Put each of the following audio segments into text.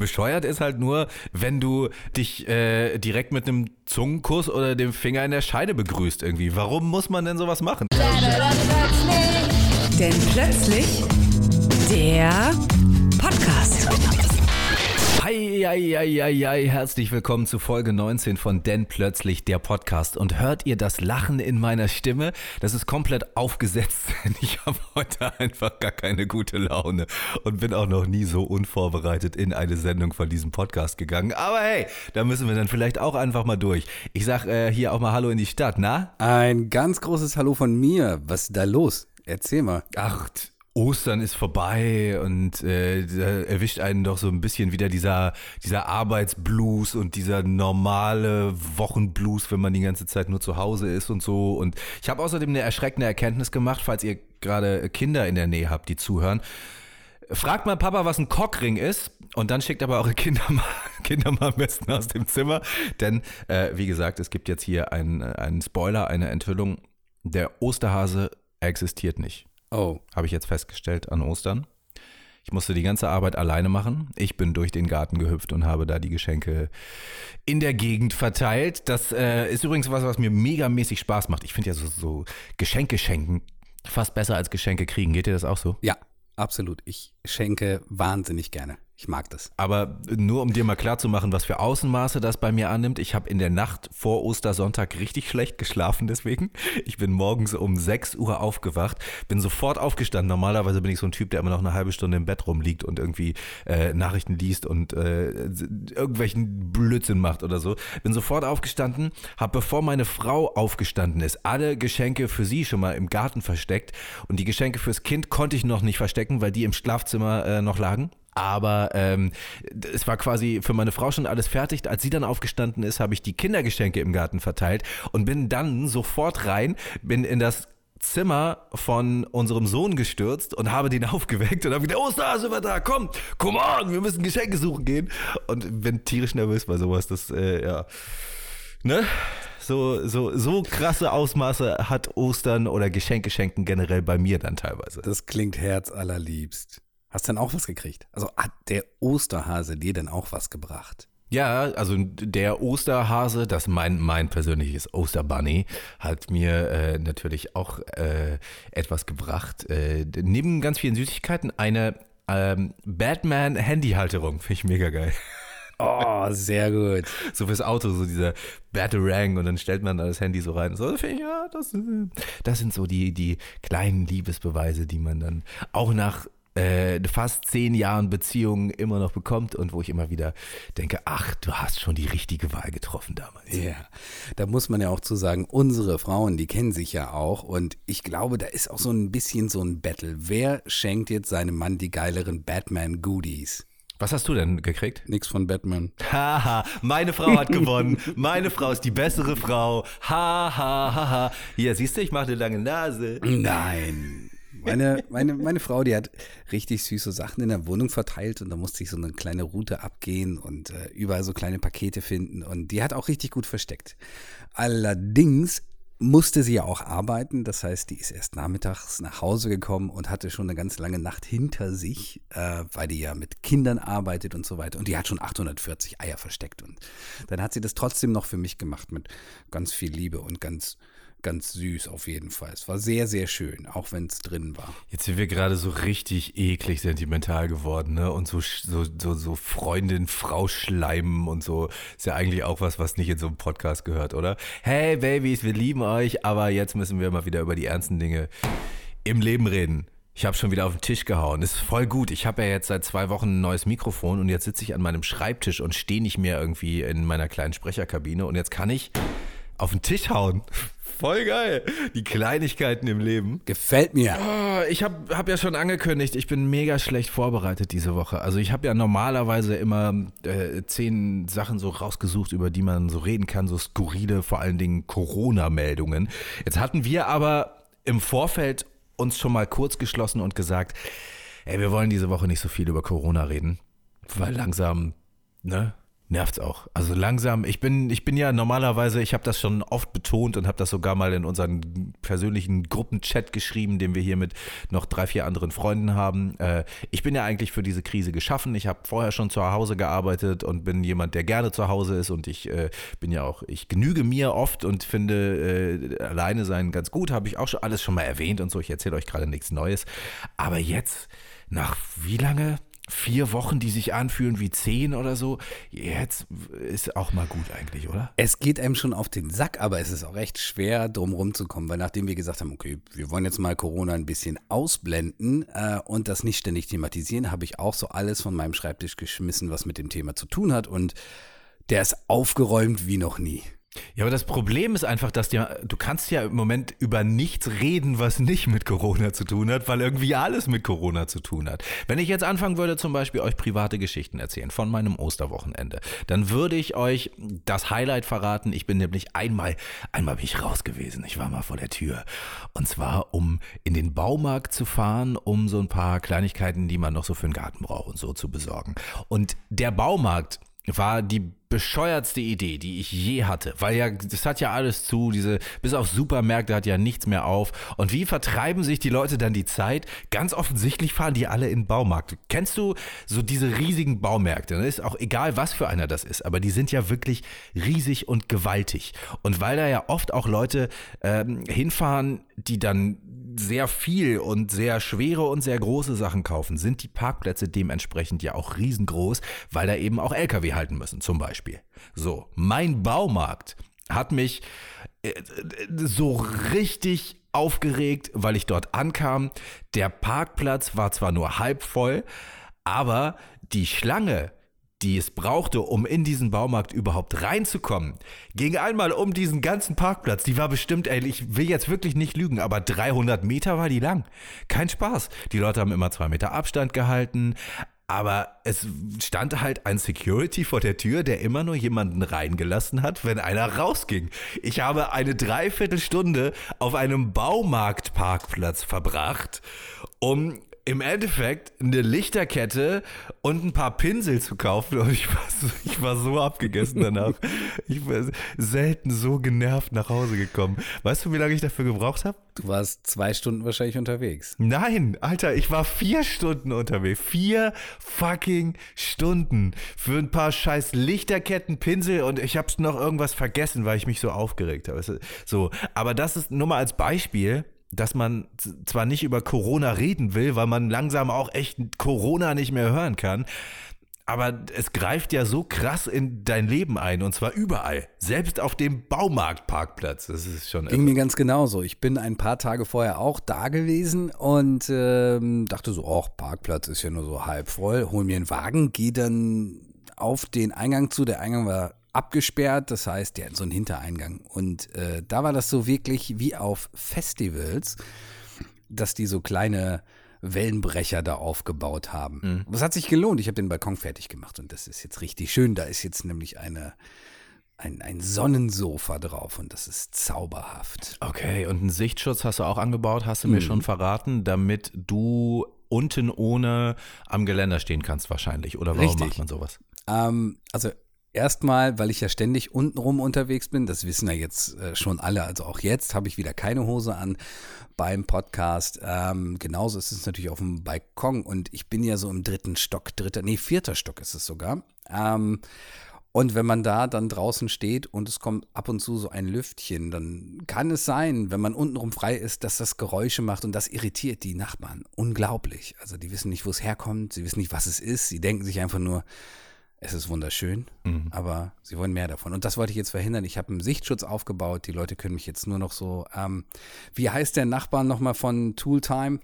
Bescheuert ist halt nur, wenn du dich äh, direkt mit einem Zungenkuss oder dem Finger in der Scheide begrüßt irgendwie. Warum muss man denn sowas machen? Denn plötzlich der. Hi, hi, hi, hi, hi, herzlich willkommen zu Folge 19 von Denn plötzlich der Podcast. Und hört ihr das Lachen in meiner Stimme? Das ist komplett aufgesetzt, denn ich habe heute einfach gar keine gute Laune und bin auch noch nie so unvorbereitet in eine Sendung von diesem Podcast gegangen. Aber hey, da müssen wir dann vielleicht auch einfach mal durch. Ich sag äh, hier auch mal Hallo in die Stadt, na? Ein ganz großes Hallo von mir. Was ist da los? Erzähl mal. Ach, Ostern ist vorbei und äh, erwischt einen doch so ein bisschen wieder dieser, dieser Arbeitsblues und dieser normale Wochenblues, wenn man die ganze Zeit nur zu Hause ist und so. Und ich habe außerdem eine erschreckende Erkenntnis gemacht, falls ihr gerade Kinder in der Nähe habt, die zuhören. Fragt mal Papa, was ein Cockring ist und dann schickt aber eure Kinder mal, Kinder mal am besten aus dem Zimmer. Denn, äh, wie gesagt, es gibt jetzt hier einen, einen Spoiler, eine Enthüllung. Der Osterhase existiert nicht. Oh. Habe ich jetzt festgestellt an Ostern. Ich musste die ganze Arbeit alleine machen. Ich bin durch den Garten gehüpft und habe da die Geschenke in der Gegend verteilt. Das äh, ist übrigens was, was mir megamäßig Spaß macht. Ich finde ja so, so Geschenke schenken fast besser als Geschenke kriegen. Geht dir das auch so? Ja, absolut. Ich schenke wahnsinnig gerne. Ich mag das. Aber nur um dir mal klarzumachen, was für Außenmaße das bei mir annimmt. Ich habe in der Nacht vor Ostersonntag richtig schlecht geschlafen deswegen. Ich bin morgens um 6 Uhr aufgewacht, bin sofort aufgestanden. Normalerweise bin ich so ein Typ, der immer noch eine halbe Stunde im Bett rumliegt und irgendwie äh, Nachrichten liest und äh, irgendwelchen Blödsinn macht oder so. Bin sofort aufgestanden, habe bevor meine Frau aufgestanden ist, alle Geschenke für sie schon mal im Garten versteckt und die Geschenke fürs Kind konnte ich noch nicht verstecken, weil die im Schlafzimmer äh, noch lagen. Aber ähm, es war quasi für meine Frau schon alles fertig. Als sie dann aufgestanden ist, habe ich die Kindergeschenke im Garten verteilt und bin dann sofort rein, bin in das Zimmer von unserem Sohn gestürzt und habe den aufgeweckt und habe gesagt, oh, da sind wir da, komm, come on, wir müssen Geschenke suchen gehen. Und bin tierisch nervös bei sowas, das, äh, ja, ne? So, so, so krasse Ausmaße hat Ostern oder Geschenke schenken generell bei mir dann teilweise. Das klingt herzallerliebst. Hast du denn auch was gekriegt? Also hat der Osterhase dir denn auch was gebracht? Ja, also der Osterhase, das mein, mein persönliches Osterbunny, hat mir äh, natürlich auch äh, etwas gebracht. Äh, neben ganz vielen Süßigkeiten eine ähm, Batman-Handyhalterung. Finde ich mega geil. Oh, sehr gut. So fürs Auto, so dieser Batarang und dann stellt man da das Handy so rein. So, ich, ja, das, das sind so die, die kleinen Liebesbeweise, die man dann auch nach äh, fast zehn Jahren Beziehung immer noch bekommt und wo ich immer wieder denke, ach, du hast schon die richtige Wahl getroffen damals. Ja, da muss man ja auch zu sagen, unsere Frauen, die kennen sich ja auch und ich glaube, da ist auch so ein bisschen so ein Battle. Wer schenkt jetzt seinem Mann die geileren Batman-Goodies? Was hast du denn gekriegt? Nix von Batman. Haha, meine Frau hat gewonnen. Meine Frau ist die bessere Frau. Ha, ha, ha, ha. Hier, siehst du, ich mache eine lange Nase. Nein. Meine, meine, meine Frau, die hat richtig süße Sachen in der Wohnung verteilt und da musste ich so eine kleine Route abgehen und äh, überall so kleine Pakete finden und die hat auch richtig gut versteckt. Allerdings musste sie ja auch arbeiten. Das heißt, die ist erst nachmittags nach Hause gekommen und hatte schon eine ganz lange Nacht hinter sich, äh, weil die ja mit Kindern arbeitet und so weiter. Und die hat schon 840 Eier versteckt. Und dann hat sie das trotzdem noch für mich gemacht mit ganz viel Liebe und ganz ganz süß auf jeden Fall. Es war sehr, sehr schön, auch wenn es drin war. Jetzt sind wir gerade so richtig eklig sentimental geworden, ne? Und so, so, so, so Freundin, Frau schleimen und so. Ist ja eigentlich auch was, was nicht in so einem Podcast gehört, oder? Hey Babys, wir lieben euch, aber jetzt müssen wir mal wieder über die ernsten Dinge im Leben reden. Ich habe schon wieder auf den Tisch gehauen. Ist voll gut. Ich habe ja jetzt seit zwei Wochen ein neues Mikrofon und jetzt sitze ich an meinem Schreibtisch und stehe nicht mehr irgendwie in meiner kleinen Sprecherkabine und jetzt kann ich auf den Tisch hauen. Voll geil. Die Kleinigkeiten im Leben. Gefällt mir. Oh, ich habe hab ja schon angekündigt, ich bin mega schlecht vorbereitet diese Woche. Also ich habe ja normalerweise immer äh, zehn Sachen so rausgesucht, über die man so reden kann, so skurrile, vor allen Dingen Corona-Meldungen. Jetzt hatten wir aber im Vorfeld uns schon mal kurz geschlossen und gesagt, ey, wir wollen diese Woche nicht so viel über Corona reden, weil langsam, ne, nervt's auch. Also langsam, ich bin, ich bin ja normalerweise, ich habe das schon oft betont und habe das sogar mal in unseren persönlichen Gruppenchat geschrieben, den wir hier mit noch drei, vier anderen Freunden haben. Äh, ich bin ja eigentlich für diese Krise geschaffen. Ich habe vorher schon zu Hause gearbeitet und bin jemand, der gerne zu Hause ist und ich äh, bin ja auch, ich genüge mir oft und finde äh, alleine sein ganz gut, habe ich auch schon alles schon mal erwähnt und so. Ich erzähle euch gerade nichts Neues. Aber jetzt, nach wie lange? Vier Wochen, die sich anfühlen wie zehn oder so. Jetzt ist auch mal gut eigentlich, oder? Es geht einem schon auf den Sack, aber es ist auch recht schwer, drum rumzukommen, weil nachdem wir gesagt haben, okay, wir wollen jetzt mal Corona ein bisschen ausblenden äh, und das nicht ständig thematisieren, habe ich auch so alles von meinem Schreibtisch geschmissen, was mit dem Thema zu tun hat und der ist aufgeräumt wie noch nie. Ja, aber das Problem ist einfach, dass dir, du kannst ja im Moment über nichts reden, was nicht mit Corona zu tun hat, weil irgendwie alles mit Corona zu tun hat. Wenn ich jetzt anfangen würde, zum Beispiel euch private Geschichten erzählen von meinem Osterwochenende, dann würde ich euch das Highlight verraten. Ich bin nämlich einmal, einmal bin ich raus gewesen. Ich war mal vor der Tür. Und zwar, um in den Baumarkt zu fahren, um so ein paar Kleinigkeiten, die man noch so für den Garten braucht und so zu besorgen. Und der Baumarkt war die bescheuertste Idee, die ich je hatte, weil ja, das hat ja alles zu, diese, bis auf Supermärkte hat ja nichts mehr auf. Und wie vertreiben sich die Leute dann die Zeit? Ganz offensichtlich fahren die alle in den Baumarkt. Kennst du so diese riesigen Baumärkte? Das ist auch egal, was für einer das ist, aber die sind ja wirklich riesig und gewaltig. Und weil da ja oft auch Leute ähm, hinfahren, die dann sehr viel und sehr schwere und sehr große Sachen kaufen, sind die Parkplätze dementsprechend ja auch riesengroß, weil da eben auch Lkw halten müssen, zum Beispiel. So, mein Baumarkt hat mich äh, so richtig aufgeregt, weil ich dort ankam. Der Parkplatz war zwar nur halb voll, aber die Schlange die es brauchte, um in diesen Baumarkt überhaupt reinzukommen, ging einmal um diesen ganzen Parkplatz. Die war bestimmt, ey, ich will jetzt wirklich nicht lügen, aber 300 Meter war die lang. Kein Spaß. Die Leute haben immer zwei Meter Abstand gehalten. Aber es stand halt ein Security vor der Tür, der immer nur jemanden reingelassen hat, wenn einer rausging. Ich habe eine Dreiviertelstunde auf einem Baumarktparkplatz verbracht, um im Endeffekt eine Lichterkette und ein paar Pinsel zu kaufen und ich war so, ich war so abgegessen danach. ich war selten so genervt nach Hause gekommen. Weißt du, wie lange ich dafür gebraucht habe? Du warst zwei Stunden wahrscheinlich unterwegs. Nein, Alter, ich war vier Stunden unterwegs. Vier fucking Stunden für ein paar scheiß Lichterketten, Pinsel und ich hab's noch irgendwas vergessen, weil ich mich so aufgeregt habe. So, aber das ist nur mal als Beispiel dass man zwar nicht über Corona reden will, weil man langsam auch echt Corona nicht mehr hören kann, aber es greift ja so krass in dein Leben ein und zwar überall, selbst auf dem Baumarktparkplatz. Das ist schon. Ging mir ganz genauso. Ich bin ein paar Tage vorher auch da gewesen und ähm, dachte so, ach, Parkplatz ist ja nur so halb voll. Hol mir einen Wagen, gehe dann auf den Eingang zu. Der Eingang war abgesperrt, das heißt, hat so einen Hintereingang. Und äh, da war das so wirklich wie auf Festivals, dass die so kleine Wellenbrecher da aufgebaut haben. Mhm. Das hat sich gelohnt. Ich habe den Balkon fertig gemacht und das ist jetzt richtig schön. Da ist jetzt nämlich eine, ein, ein Sonnensofa drauf und das ist zauberhaft. Okay, und einen Sichtschutz hast du auch angebaut, hast du mhm. mir schon verraten, damit du unten ohne am Geländer stehen kannst wahrscheinlich. Oder warum Richtig. macht man sowas? Ähm, also Erstmal, weil ich ja ständig untenrum unterwegs bin, das wissen ja jetzt äh, schon alle, also auch jetzt habe ich wieder keine Hose an beim Podcast. Ähm, genauso ist es natürlich auf dem Balkon und ich bin ja so im dritten Stock, dritter, nee, vierter Stock ist es sogar. Ähm, und wenn man da dann draußen steht und es kommt ab und zu so ein Lüftchen, dann kann es sein, wenn man untenrum frei ist, dass das Geräusche macht und das irritiert die Nachbarn. Unglaublich. Also die wissen nicht, wo es herkommt, sie wissen nicht, was es ist, sie denken sich einfach nur, es ist wunderschön, mhm. aber sie wollen mehr davon. Und das wollte ich jetzt verhindern. Ich habe einen Sichtschutz aufgebaut. Die Leute können mich jetzt nur noch so. Ähm, wie heißt der Nachbar nochmal von Tooltime?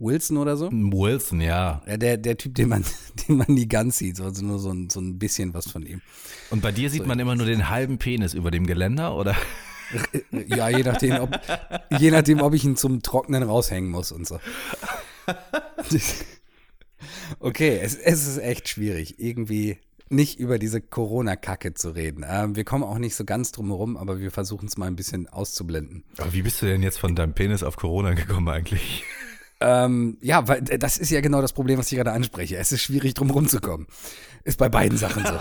Wilson oder so? Wilson, ja. ja der, der Typ, den man, den man nie ganz sieht, also nur so ein, so ein bisschen was von ihm. Und bei dir sieht so, man immer nur den halben Penis über dem Geländer, oder? Ja, je nachdem, ob, je nachdem, ob ich ihn zum Trocknen raushängen muss und so. Okay, es, es ist echt schwierig. Irgendwie nicht über diese Corona-Kacke zu reden. Ähm, wir kommen auch nicht so ganz drum herum, aber wir versuchen es mal ein bisschen auszublenden. Aber wie bist du denn jetzt von deinem Penis auf Corona gekommen eigentlich? Ähm, ja, weil das ist ja genau das Problem, was ich gerade anspreche. Es ist schwierig, drum rumzukommen. Ist bei beiden Sachen so.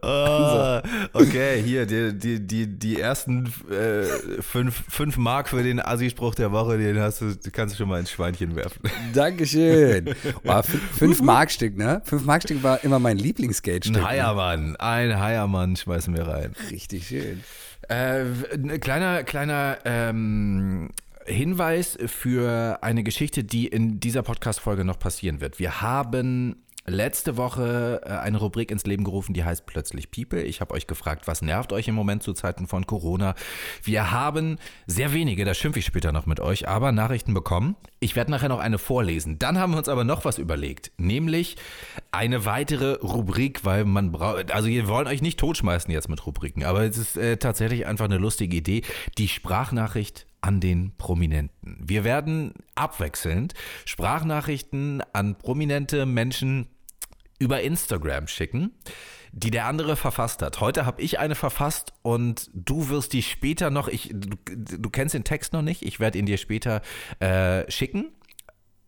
oh, okay, hier, die, die, die, die ersten äh, fünf, fünf Mark für den Assi-Spruch der Woche, den hast du, kannst du schon mal ins Schweinchen werfen. Dankeschön. Oh, fünf Markstück, ne? Fünf Markstück war immer mein Lieblingsgeldstück. Ein ne? Heiermann, ein Heiermann schmeißen wir rein. Richtig schön. Äh, ein kleiner, kleiner ähm, Hinweis für eine Geschichte, die in dieser Podcast-Folge noch passieren wird. Wir haben letzte Woche äh, eine Rubrik ins Leben gerufen, die heißt Plötzlich People. Ich habe euch gefragt, was nervt euch im Moment zu Zeiten von Corona? Wir haben sehr wenige, da schimpfe ich später noch mit euch, aber Nachrichten bekommen. Ich werde nachher noch eine vorlesen. Dann haben wir uns aber noch was überlegt, nämlich eine weitere Rubrik, weil man braucht, also wir wollen euch nicht totschmeißen jetzt mit Rubriken, aber es ist äh, tatsächlich einfach eine lustige Idee. Die Sprachnachricht an den Prominenten. Wir werden abwechselnd Sprachnachrichten an prominente Menschen über Instagram schicken, die der andere verfasst hat. Heute habe ich eine verfasst und du wirst die später noch, ich, du, du kennst den Text noch nicht, ich werde ihn dir später äh, schicken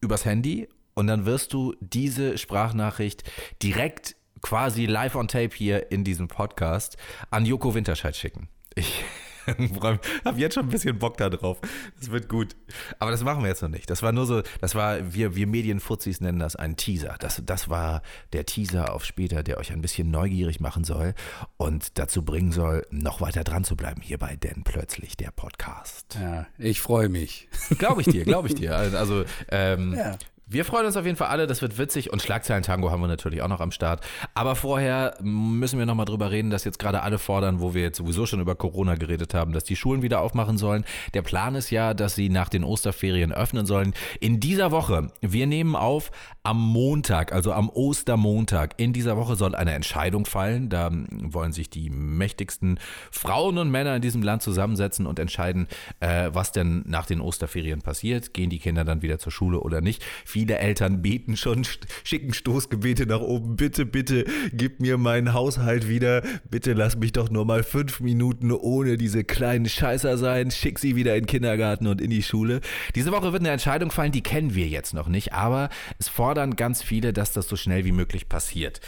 übers Handy und dann wirst du diese Sprachnachricht direkt quasi live on tape hier in diesem Podcast an Joko Winterscheid schicken. Ich habe jetzt schon ein bisschen Bock da drauf. Das wird gut. Aber das machen wir jetzt noch nicht. Das war nur so, das war, wir, wir Medienfuzis nennen das ein Teaser. Das, das war der Teaser auf später, der euch ein bisschen neugierig machen soll und dazu bringen soll, noch weiter dran zu bleiben hier bei Denn plötzlich der Podcast. Ja, ich freue mich. Glaube ich dir, glaube ich dir. Also, ähm, Ja. Wir freuen uns auf jeden Fall alle, das wird witzig und Schlagzeilen-Tango haben wir natürlich auch noch am Start. Aber vorher müssen wir nochmal drüber reden, dass jetzt gerade alle fordern, wo wir jetzt sowieso schon über Corona geredet haben, dass die Schulen wieder aufmachen sollen. Der Plan ist ja, dass sie nach den Osterferien öffnen sollen. In dieser Woche, wir nehmen auf am Montag, also am Ostermontag, in dieser Woche soll eine Entscheidung fallen. Da wollen sich die mächtigsten Frauen und Männer in diesem Land zusammensetzen und entscheiden, äh, was denn nach den Osterferien passiert. Gehen die Kinder dann wieder zur Schule oder nicht? Viele Eltern beten schon, schicken Stoßgebete nach oben. Bitte, bitte, gib mir meinen Haushalt wieder. Bitte lass mich doch nur mal fünf Minuten ohne diese kleinen Scheißer sein. Schick sie wieder in den Kindergarten und in die Schule. Diese Woche wird eine Entscheidung fallen, die kennen wir jetzt noch nicht, aber es fordern ganz viele, dass das so schnell wie möglich passiert.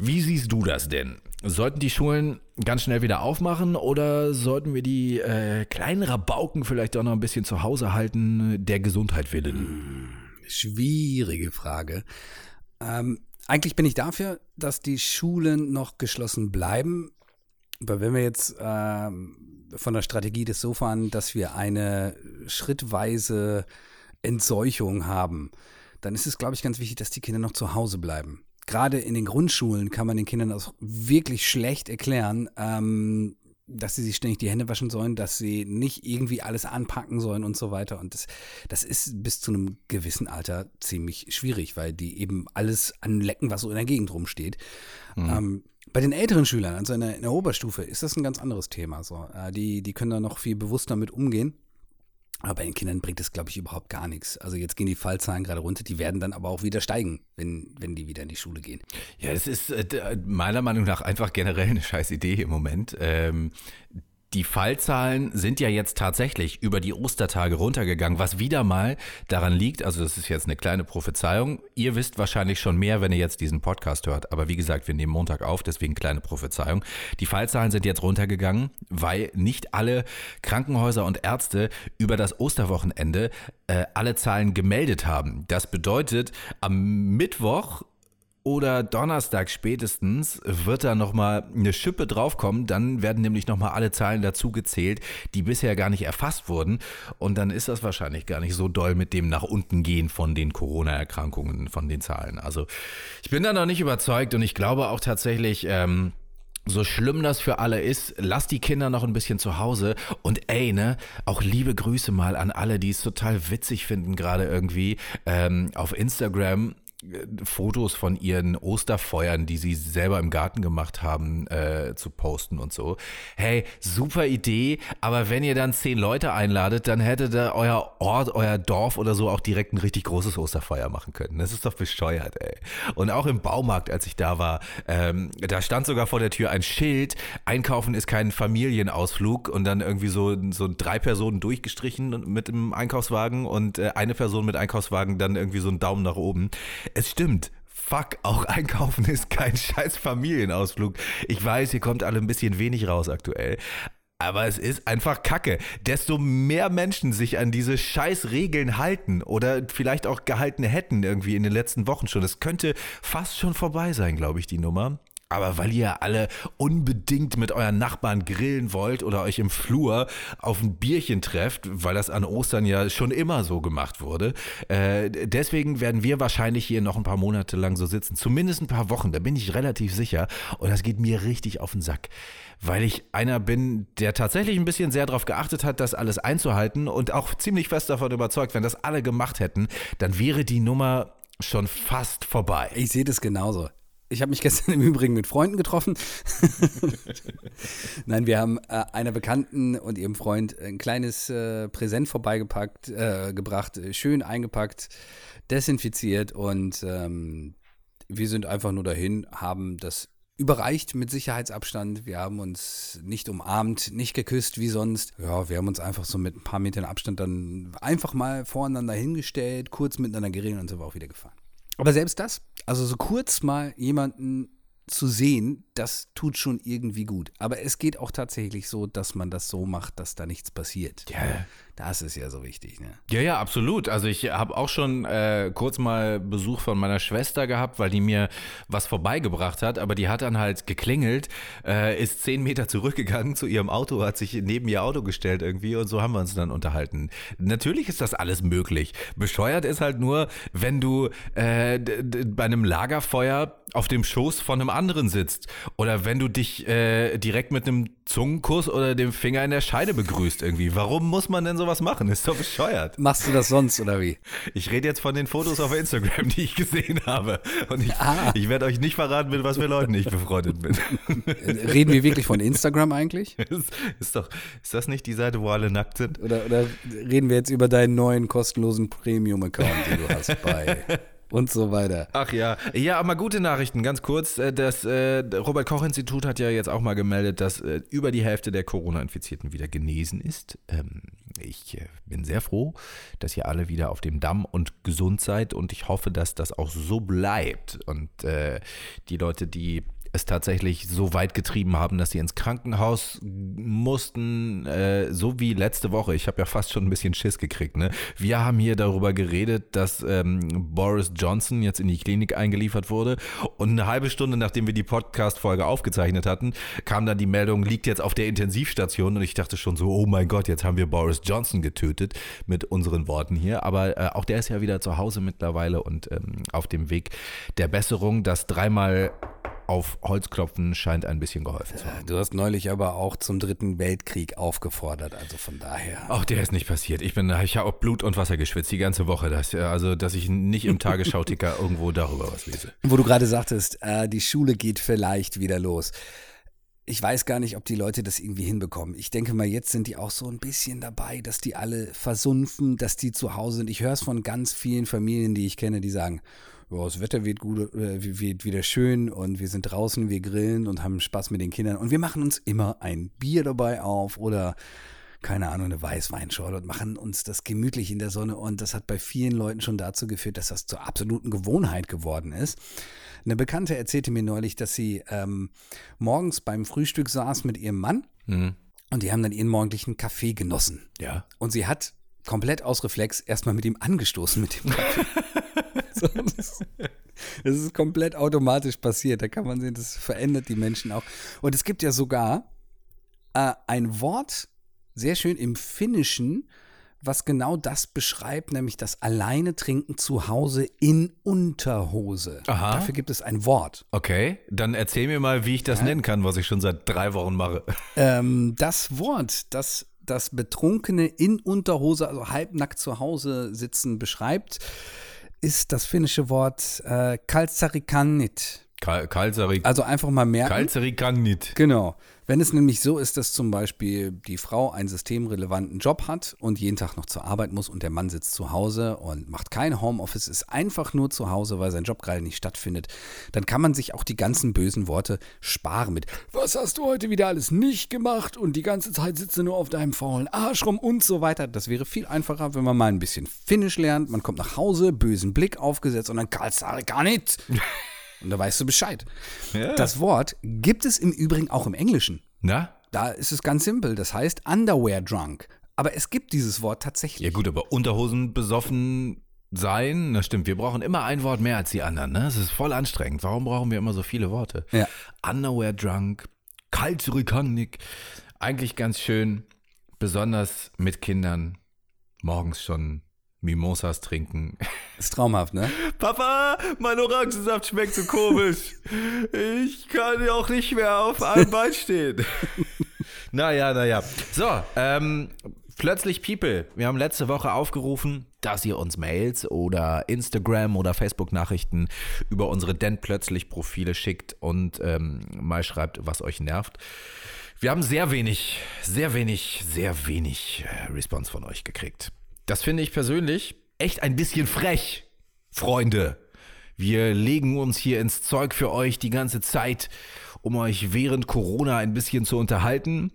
Wie siehst du das denn? Sollten die Schulen ganz schnell wieder aufmachen oder sollten wir die äh, kleinen Rabauken vielleicht auch noch ein bisschen zu Hause halten, der Gesundheit willen? Schwierige Frage. Ähm, eigentlich bin ich dafür, dass die Schulen noch geschlossen bleiben. Aber wenn wir jetzt ähm, von der Strategie des so fahren, dass wir eine schrittweise Entseuchung haben, dann ist es, glaube ich, ganz wichtig, dass die Kinder noch zu Hause bleiben. Gerade in den Grundschulen kann man den Kindern auch wirklich schlecht erklären, ähm, dass sie sich ständig die Hände waschen sollen, dass sie nicht irgendwie alles anpacken sollen und so weiter. Und das, das ist bis zu einem gewissen Alter ziemlich schwierig, weil die eben alles anlecken, was so in der Gegend rumsteht. Ähm, bei den älteren Schülern, also in der, in der Oberstufe, ist das ein ganz anderes Thema. So. Äh, die, die können da noch viel bewusster mit umgehen. Aber bei den Kindern bringt es, glaube ich, überhaupt gar nichts. Also jetzt gehen die Fallzahlen gerade runter, die werden dann aber auch wieder steigen, wenn, wenn die wieder in die Schule gehen. Ja, das ist äh, d- meiner Meinung nach einfach generell eine scheiß Idee im Moment. Ähm, die Fallzahlen sind ja jetzt tatsächlich über die Ostertage runtergegangen, was wieder mal daran liegt, also das ist jetzt eine kleine Prophezeiung. Ihr wisst wahrscheinlich schon mehr, wenn ihr jetzt diesen Podcast hört, aber wie gesagt, wir nehmen Montag auf, deswegen kleine Prophezeiung. Die Fallzahlen sind jetzt runtergegangen, weil nicht alle Krankenhäuser und Ärzte über das Osterwochenende äh, alle Zahlen gemeldet haben. Das bedeutet, am Mittwoch oder Donnerstag spätestens wird da nochmal eine Schippe draufkommen. Dann werden nämlich nochmal alle Zahlen dazu gezählt, die bisher gar nicht erfasst wurden. Und dann ist das wahrscheinlich gar nicht so doll mit dem nach unten gehen von den Corona-Erkrankungen, von den Zahlen. Also ich bin da noch nicht überzeugt und ich glaube auch tatsächlich, ähm, so schlimm das für alle ist, lasst die Kinder noch ein bisschen zu Hause und ey, ne, auch liebe Grüße mal an alle, die es total witzig finden, gerade irgendwie ähm, auf Instagram Fotos von ihren Osterfeuern, die sie selber im Garten gemacht haben, äh, zu posten und so. Hey, super Idee, aber wenn ihr dann zehn Leute einladet, dann hättet ihr euer Ort, euer Dorf oder so auch direkt ein richtig großes Osterfeuer machen können. Das ist doch bescheuert, ey. Und auch im Baumarkt, als ich da war, ähm, da stand sogar vor der Tür ein Schild, einkaufen ist kein Familienausflug und dann irgendwie so, so drei Personen durchgestrichen mit dem Einkaufswagen und äh, eine Person mit Einkaufswagen dann irgendwie so einen Daumen nach oben. Es stimmt. Fuck, auch einkaufen ist kein scheiß Familienausflug. Ich weiß, ihr kommt alle ein bisschen wenig raus aktuell. Aber es ist einfach Kacke. Desto mehr Menschen sich an diese scheiß Regeln halten oder vielleicht auch gehalten hätten irgendwie in den letzten Wochen schon. Es könnte fast schon vorbei sein, glaube ich, die Nummer. Aber weil ihr alle unbedingt mit euren Nachbarn grillen wollt oder euch im Flur auf ein Bierchen trefft, weil das an Ostern ja schon immer so gemacht wurde, äh, deswegen werden wir wahrscheinlich hier noch ein paar Monate lang so sitzen. Zumindest ein paar Wochen, da bin ich relativ sicher. Und das geht mir richtig auf den Sack. Weil ich einer bin, der tatsächlich ein bisschen sehr darauf geachtet hat, das alles einzuhalten und auch ziemlich fest davon überzeugt, wenn das alle gemacht hätten, dann wäre die Nummer schon fast vorbei. Ich sehe das genauso. Ich habe mich gestern im Übrigen mit Freunden getroffen. Nein, wir haben äh, einer Bekannten und ihrem Freund ein kleines äh, Präsent vorbeigepackt, äh, gebracht, schön eingepackt, desinfiziert und ähm, wir sind einfach nur dahin, haben das überreicht mit Sicherheitsabstand. Wir haben uns nicht umarmt, nicht geküsst wie sonst. Ja, wir haben uns einfach so mit ein paar Metern Abstand dann einfach mal voreinander hingestellt, kurz miteinander geredet und sind wir auch wieder gefahren. Aber selbst das, also so kurz mal jemanden zu sehen, das tut schon irgendwie gut. Aber es geht auch tatsächlich so, dass man das so macht, dass da nichts passiert. Ja. Das ist ja so wichtig, ne? Ja, ja, absolut. Also ich habe auch schon äh, kurz mal Besuch von meiner Schwester gehabt, weil die mir was vorbeigebracht hat, aber die hat dann halt geklingelt, äh, ist zehn Meter zurückgegangen zu ihrem Auto, hat sich neben ihr Auto gestellt irgendwie und so haben wir uns dann unterhalten. Natürlich ist das alles möglich. Bescheuert ist halt nur, wenn du äh, bei einem Lagerfeuer auf dem Schoß von einem anderen sitzt oder wenn du dich äh, direkt mit einem Zungenkuss oder dem Finger in der Scheide begrüßt irgendwie. Warum muss man denn sowas machen? Ist doch bescheuert. Machst du das sonst oder wie? Ich rede jetzt von den Fotos auf Instagram, die ich gesehen habe. Und ich, ah. ich werde euch nicht verraten, mit was für Leuten ich befreundet bin. Reden wir wirklich von Instagram eigentlich? Ist, ist doch, ist das nicht die Seite, wo alle nackt sind? Oder, oder reden wir jetzt über deinen neuen kostenlosen Premium-Account, den du hast bei und so weiter. Ach ja, ja, aber gute Nachrichten, ganz kurz. Äh, das äh, Robert Koch Institut hat ja jetzt auch mal gemeldet, dass äh, über die Hälfte der Corona-Infizierten wieder genesen ist. Ähm, ich bin sehr froh, dass ihr alle wieder auf dem Damm und gesund seid und ich hoffe, dass das auch so bleibt. Und die Leute, die es tatsächlich so weit getrieben haben, dass sie ins Krankenhaus mussten, äh, so wie letzte Woche. Ich habe ja fast schon ein bisschen Schiss gekriegt. Ne? Wir haben hier darüber geredet, dass ähm, Boris Johnson jetzt in die Klinik eingeliefert wurde und eine halbe Stunde nachdem wir die Podcast-Folge aufgezeichnet hatten, kam dann die Meldung, liegt jetzt auf der Intensivstation und ich dachte schon so, oh mein Gott, jetzt haben wir Boris Johnson getötet mit unseren Worten hier. Aber äh, auch der ist ja wieder zu Hause mittlerweile und ähm, auf dem Weg der Besserung, das dreimal auf Holzklopfen scheint ein bisschen geholfen zu haben. Du hast neulich aber auch zum Dritten Weltkrieg aufgefordert, also von daher. Ach, der ist nicht passiert. Ich bin, ich habe auch Blut und Wasser geschwitzt die ganze Woche, dass, also dass ich nicht im Tagesschau-Ticker irgendwo darüber was lese. Wo du gerade sagtest, äh, die Schule geht vielleicht wieder los. Ich weiß gar nicht, ob die Leute das irgendwie hinbekommen. Ich denke mal, jetzt sind die auch so ein bisschen dabei, dass die alle versunfen, dass die zu Hause sind. Ich höre es von ganz vielen Familien, die ich kenne, die sagen, ja, das Wetter wird, gut, äh, wird wieder schön und wir sind draußen, wir grillen und haben Spaß mit den Kindern und wir machen uns immer ein Bier dabei auf oder keine Ahnung, eine Weißweinschorle und machen uns das gemütlich in der Sonne und das hat bei vielen Leuten schon dazu geführt, dass das zur absoluten Gewohnheit geworden ist. Eine Bekannte erzählte mir neulich, dass sie ähm, morgens beim Frühstück saß mit ihrem Mann mhm. und die haben dann ihren morgendlichen Kaffee genossen. Ja. Und sie hat komplett aus Reflex erstmal mit ihm angestoßen mit dem Kaffee. so, das, das, ist komplett automatisch passiert. Da kann man sehen, das verändert die Menschen auch. Und es gibt ja sogar äh, ein Wort, sehr schön im Finnischen, was genau das beschreibt, nämlich das alleine trinken zu Hause in Unterhose. Aha. Dafür gibt es ein Wort. Okay, dann erzähl mir mal, wie ich das ja. nennen kann, was ich schon seit drei Wochen mache. Ähm, das Wort, das das Betrunkene in Unterhose, also halbnackt zu Hause sitzen, beschreibt, ist das finnische Wort äh, kaltsarikanit. Kal Kalsarik. Also einfach mal merken. Kalsarikanit. Genau. Wenn es nämlich so ist, dass zum Beispiel die Frau einen systemrelevanten Job hat und jeden Tag noch zur Arbeit muss und der Mann sitzt zu Hause und macht kein Homeoffice, ist einfach nur zu Hause, weil sein Job gerade nicht stattfindet, dann kann man sich auch die ganzen bösen Worte sparen mit Was hast du heute wieder alles nicht gemacht und die ganze Zeit sitzt du nur auf deinem faulen Arsch rum und so weiter. Das wäre viel einfacher, wenn man mal ein bisschen Finnisch lernt. Man kommt nach Hause, bösen Blick aufgesetzt und dann Karlsare gar nicht. Und da weißt du Bescheid. Ja. Das Wort gibt es im Übrigen auch im Englischen. Na? Da ist es ganz simpel. Das heißt Underwear Drunk. Aber es gibt dieses Wort tatsächlich. Ja gut, aber Unterhosen besoffen sein, das stimmt. Wir brauchen immer ein Wort mehr als die anderen. Ne? Das ist voll anstrengend. Warum brauchen wir immer so viele Worte? Ja. Underwear drunk, Kalzurikanik. Eigentlich ganz schön, besonders mit Kindern morgens schon Mimosas trinken. Ist traumhaft, ne? Papa, mein Orangensaft schmeckt so komisch. Ich kann auch nicht mehr auf einem Bein stehen. naja, naja. So, ähm, plötzlich People. Wir haben letzte Woche aufgerufen, dass ihr uns Mails oder Instagram oder Facebook-Nachrichten über unsere Denn plötzlich Profile schickt und ähm, mal schreibt, was euch nervt. Wir haben sehr wenig, sehr wenig, sehr wenig äh, Response von euch gekriegt. Das finde ich persönlich echt ein bisschen frech, Freunde. Wir legen uns hier ins Zeug für euch die ganze Zeit, um euch während Corona ein bisschen zu unterhalten.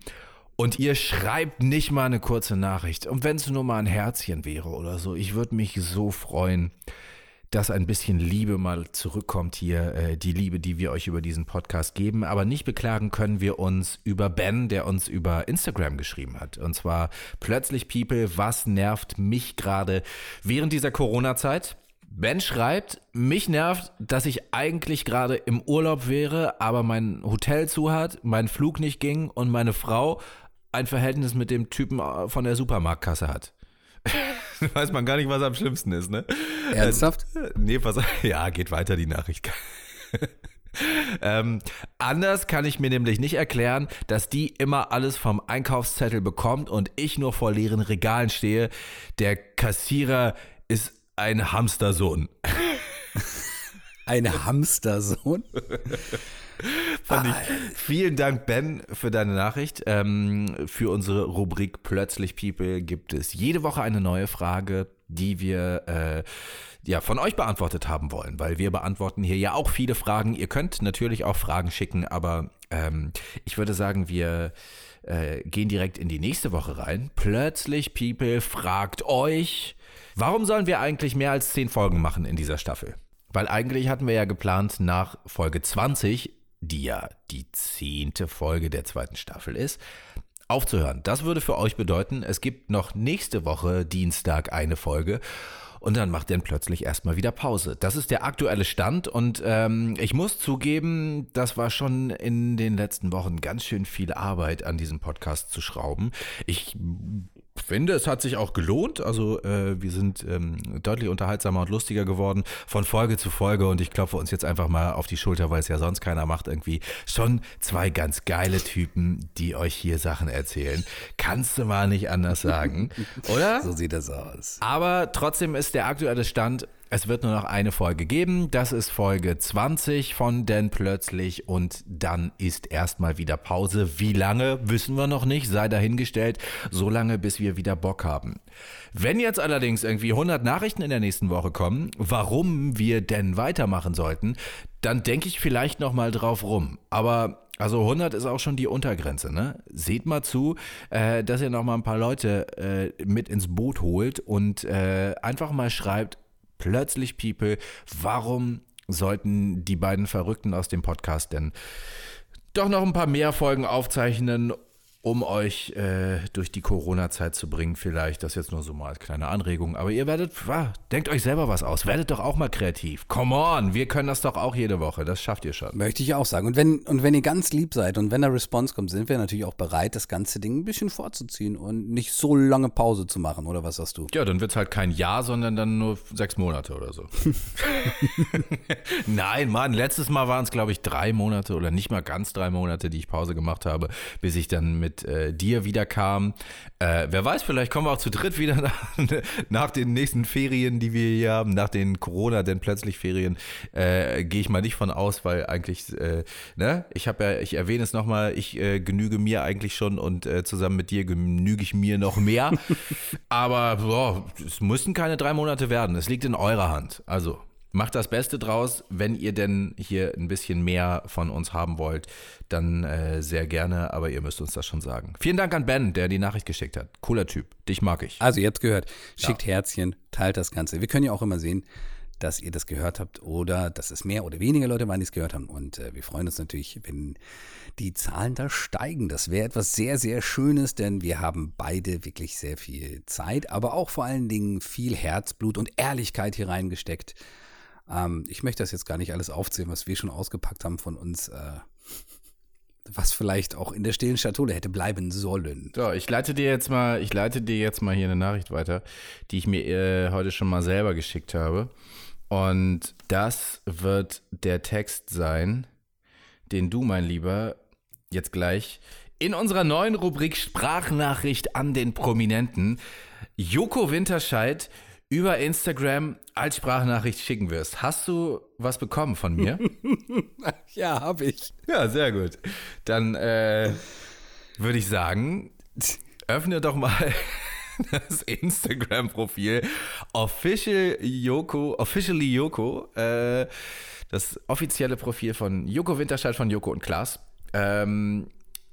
Und ihr schreibt nicht mal eine kurze Nachricht. Und wenn es nur mal ein Herzchen wäre oder so, ich würde mich so freuen, dass ein bisschen Liebe mal zurückkommt hier, äh, die Liebe, die wir euch über diesen Podcast geben. Aber nicht beklagen können wir uns über Ben, der uns über Instagram geschrieben hat. Und zwar plötzlich People, was nervt mich gerade während dieser Corona-Zeit? Ben schreibt, mich nervt, dass ich eigentlich gerade im Urlaub wäre, aber mein Hotel zu hat, mein Flug nicht ging und meine Frau ein Verhältnis mit dem Typen äh, von der Supermarktkasse hat. Weiß man gar nicht, was am schlimmsten ist, ne? Ernsthaft? Äh, Nee, pass auf. Ja, geht weiter die Nachricht. ähm, anders kann ich mir nämlich nicht erklären, dass die immer alles vom Einkaufszettel bekommt und ich nur vor leeren Regalen stehe. Der Kassierer ist ein Hamstersohn. Ein Hamstersohn? Fand ich. Vielen Dank, Ben, für deine Nachricht. Ähm, für unsere Rubrik Plötzlich People gibt es jede Woche eine neue Frage, die wir äh, ja, von euch beantwortet haben wollen, weil wir beantworten hier ja auch viele Fragen. Ihr könnt natürlich auch Fragen schicken, aber ähm, ich würde sagen, wir äh, gehen direkt in die nächste Woche rein. Plötzlich People fragt euch, warum sollen wir eigentlich mehr als zehn Folgen machen in dieser Staffel? Weil eigentlich hatten wir ja geplant, nach Folge 20, die ja die zehnte Folge der zweiten Staffel ist, aufzuhören. Das würde für euch bedeuten, es gibt noch nächste Woche Dienstag eine Folge. Und dann macht dann plötzlich erstmal wieder Pause. Das ist der aktuelle Stand und ähm, ich muss zugeben, das war schon in den letzten Wochen ganz schön viel Arbeit an diesem Podcast zu schrauben. Ich finde, es hat sich auch gelohnt. Also äh, wir sind ähm, deutlich unterhaltsamer und lustiger geworden von Folge zu Folge und ich klopfe uns jetzt einfach mal auf die Schulter, weil es ja sonst keiner macht irgendwie. Schon zwei ganz geile Typen, die euch hier Sachen erzählen. Kannst du mal nicht anders sagen, oder? So sieht das aus. Aber trotzdem ist der aktuelle Stand, es wird nur noch eine Folge geben. Das ist Folge 20 von Denn plötzlich und dann ist erstmal wieder Pause. Wie lange, wissen wir noch nicht, sei dahingestellt, so lange, bis wir wieder Bock haben. Wenn jetzt allerdings irgendwie 100 Nachrichten in der nächsten Woche kommen, warum wir denn weitermachen sollten, dann denke ich vielleicht noch mal drauf rum. Aber also 100 ist auch schon die Untergrenze, ne? Seht mal zu, äh, dass ihr noch mal ein paar Leute äh, mit ins Boot holt und äh, einfach mal schreibt, plötzlich People, warum sollten die beiden Verrückten aus dem Podcast denn doch noch ein paar mehr Folgen aufzeichnen, um euch äh, durch die Corona-Zeit zu bringen, vielleicht. Das jetzt nur so mal als kleine Anregung. Aber ihr werdet, ah, denkt euch selber was aus. Werdet doch auch mal kreativ. Come on, wir können das doch auch jede Woche. Das schafft ihr schon. Möchte ich auch sagen. Und wenn, und wenn ihr ganz lieb seid und wenn da Response kommt, sind wir natürlich auch bereit, das ganze Ding ein bisschen vorzuziehen und nicht so lange Pause zu machen, oder was sagst du? Ja, dann wird es halt kein Jahr, sondern dann nur sechs Monate oder so. Nein, Mann, letztes Mal waren es, glaube ich, drei Monate oder nicht mal ganz drei Monate, die ich Pause gemacht habe, bis ich dann mit mit äh, dir wieder kam. Äh, wer weiß, vielleicht kommen wir auch zu dritt wieder nach, nach, den nächsten Ferien, die wir hier haben, nach den Corona, denn plötzlich Ferien, äh, gehe ich mal nicht von aus, weil eigentlich, äh, ne, ich habe ja, ich erwähne es nochmal, ich äh, genüge mir eigentlich schon und äh, zusammen mit dir genüge ich mir noch mehr. Aber boah, es müssen keine drei Monate werden. Es liegt in eurer Hand. Also Macht das Beste draus. Wenn ihr denn hier ein bisschen mehr von uns haben wollt, dann äh, sehr gerne, aber ihr müsst uns das schon sagen. Vielen Dank an Ben, der die Nachricht geschickt hat. Cooler Typ. Dich mag ich. Also, ihr habt gehört. Schickt ja. Herzchen, teilt das Ganze. Wir können ja auch immer sehen, dass ihr das gehört habt oder dass es mehr oder weniger Leute waren, die es gehört haben. Und äh, wir freuen uns natürlich, wenn die Zahlen da steigen. Das wäre etwas sehr, sehr Schönes, denn wir haben beide wirklich sehr viel Zeit, aber auch vor allen Dingen viel Herzblut und Ehrlichkeit hier reingesteckt. Ähm, ich möchte das jetzt gar nicht alles aufzählen, was wir schon ausgepackt haben von uns. Äh, was vielleicht auch in der stillen Schatulle hätte bleiben sollen. So, ich leite dir jetzt mal, ich leite dir jetzt mal hier eine Nachricht weiter, die ich mir äh, heute schon mal selber geschickt habe. Und das wird der Text sein, den du, mein Lieber, jetzt gleich in unserer neuen Rubrik Sprachnachricht an den Prominenten Joko Winterscheid über Instagram als Sprachnachricht schicken wirst. Hast du was bekommen von mir? ja, habe ich. Ja, sehr gut. Dann äh, würde ich sagen, öffne doch mal das Instagram-Profil Official Yoko, Officially Yoko, äh, das offizielle Profil von Joko Winterscheid von Joko und Klaas. Ähm,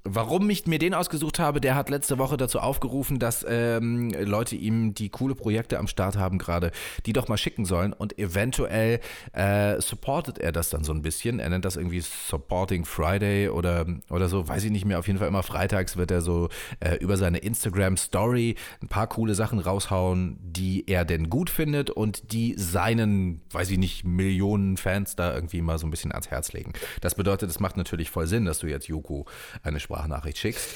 Warum ich mir den ausgesucht habe, der hat letzte Woche dazu aufgerufen, dass ähm, Leute ihm, die coole Projekte am Start haben gerade, die doch mal schicken sollen und eventuell äh, supportet er das dann so ein bisschen. Er nennt das irgendwie Supporting Friday oder, oder so, weiß ich nicht mehr. Auf jeden Fall immer freitags wird er so äh, über seine Instagram Story ein paar coole Sachen raushauen, die er denn gut findet und die seinen, weiß ich nicht, Millionen Fans da irgendwie mal so ein bisschen ans Herz legen. Das bedeutet, es macht natürlich voll Sinn, dass du jetzt Joko eine Sprache Sprachnachricht schickst.